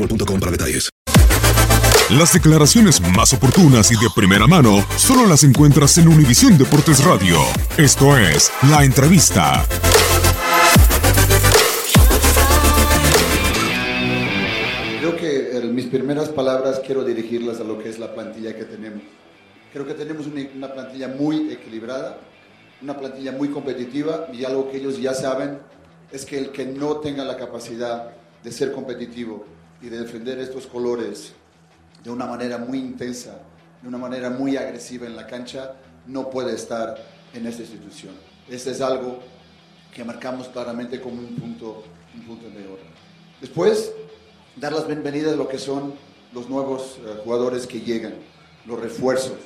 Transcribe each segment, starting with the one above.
boostmobile.com para detalles. Las declaraciones más oportunas y de primera mano solo las encuentras en Univisión Deportes Radio. Esto es La Entrevista. Creo que eh, mis primeras palabras quiero dirigirlas a lo que es la plantilla que tenemos. Creo que tenemos una, una plantilla muy equilibrada, una plantilla muy competitiva y algo que ellos ya saben es que el que no tenga la capacidad de ser competitivo y de defender estos colores de una manera muy intensa, de una manera muy agresiva en la cancha, no puede estar en esta institución. Este es algo que marcamos claramente como un punto, un punto de orden. Después, dar las bienvenidas a lo que son los nuevos eh, jugadores que llegan, los refuerzos.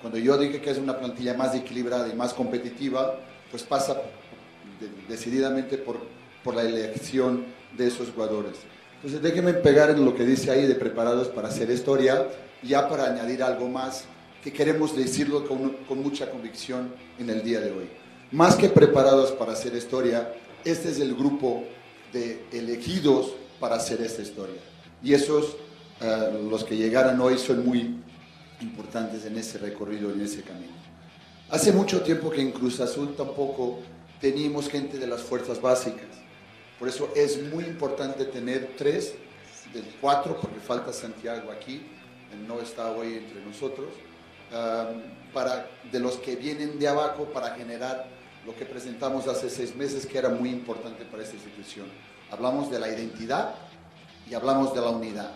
Cuando yo dije que es una plantilla más equilibrada y más competitiva, pues pasa de- decididamente por, por la elección de esos jugadores. Entonces déjenme pegar en lo que dice ahí de preparados para hacer historia, ya para añadir algo más que queremos decirlo con, mucha convicción en el día de hoy. Más que preparados para hacer historia, este es el grupo de elegidos para hacer esta historia. Y esos, eh, los que llegaran hoy, son muy importantes en ese recorrido, en ese camino. Hace mucho tiempo que en Cruz Azul tampoco teníamos gente de las fuerzas básicas. Por eso es muy importante tener tres, de cuatro, porque falta Santiago aquí, no está hoy entre nosotros, um, para, de los que vienen de abajo para generar lo que presentamos hace seis meses, que era muy importante para esta institución. Hablamos de la identidad y hablamos de la unidad.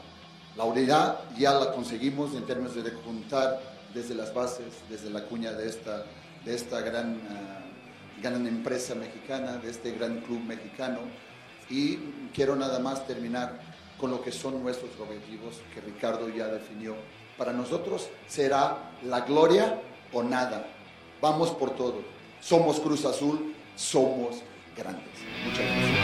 La unidad ya la conseguimos en términos de juntar desde las bases, desde la cuña de esta, de esta gran, ah, gran empresa mexicana, de este gran club mexicano. Y quiero nada más terminar con lo que son nuestros objetivos que Ricardo ya definió. Para nosotros será la gloria o nada. Vamos por todo. Somos Cruz Azul, somos grandes. Muchas gracias.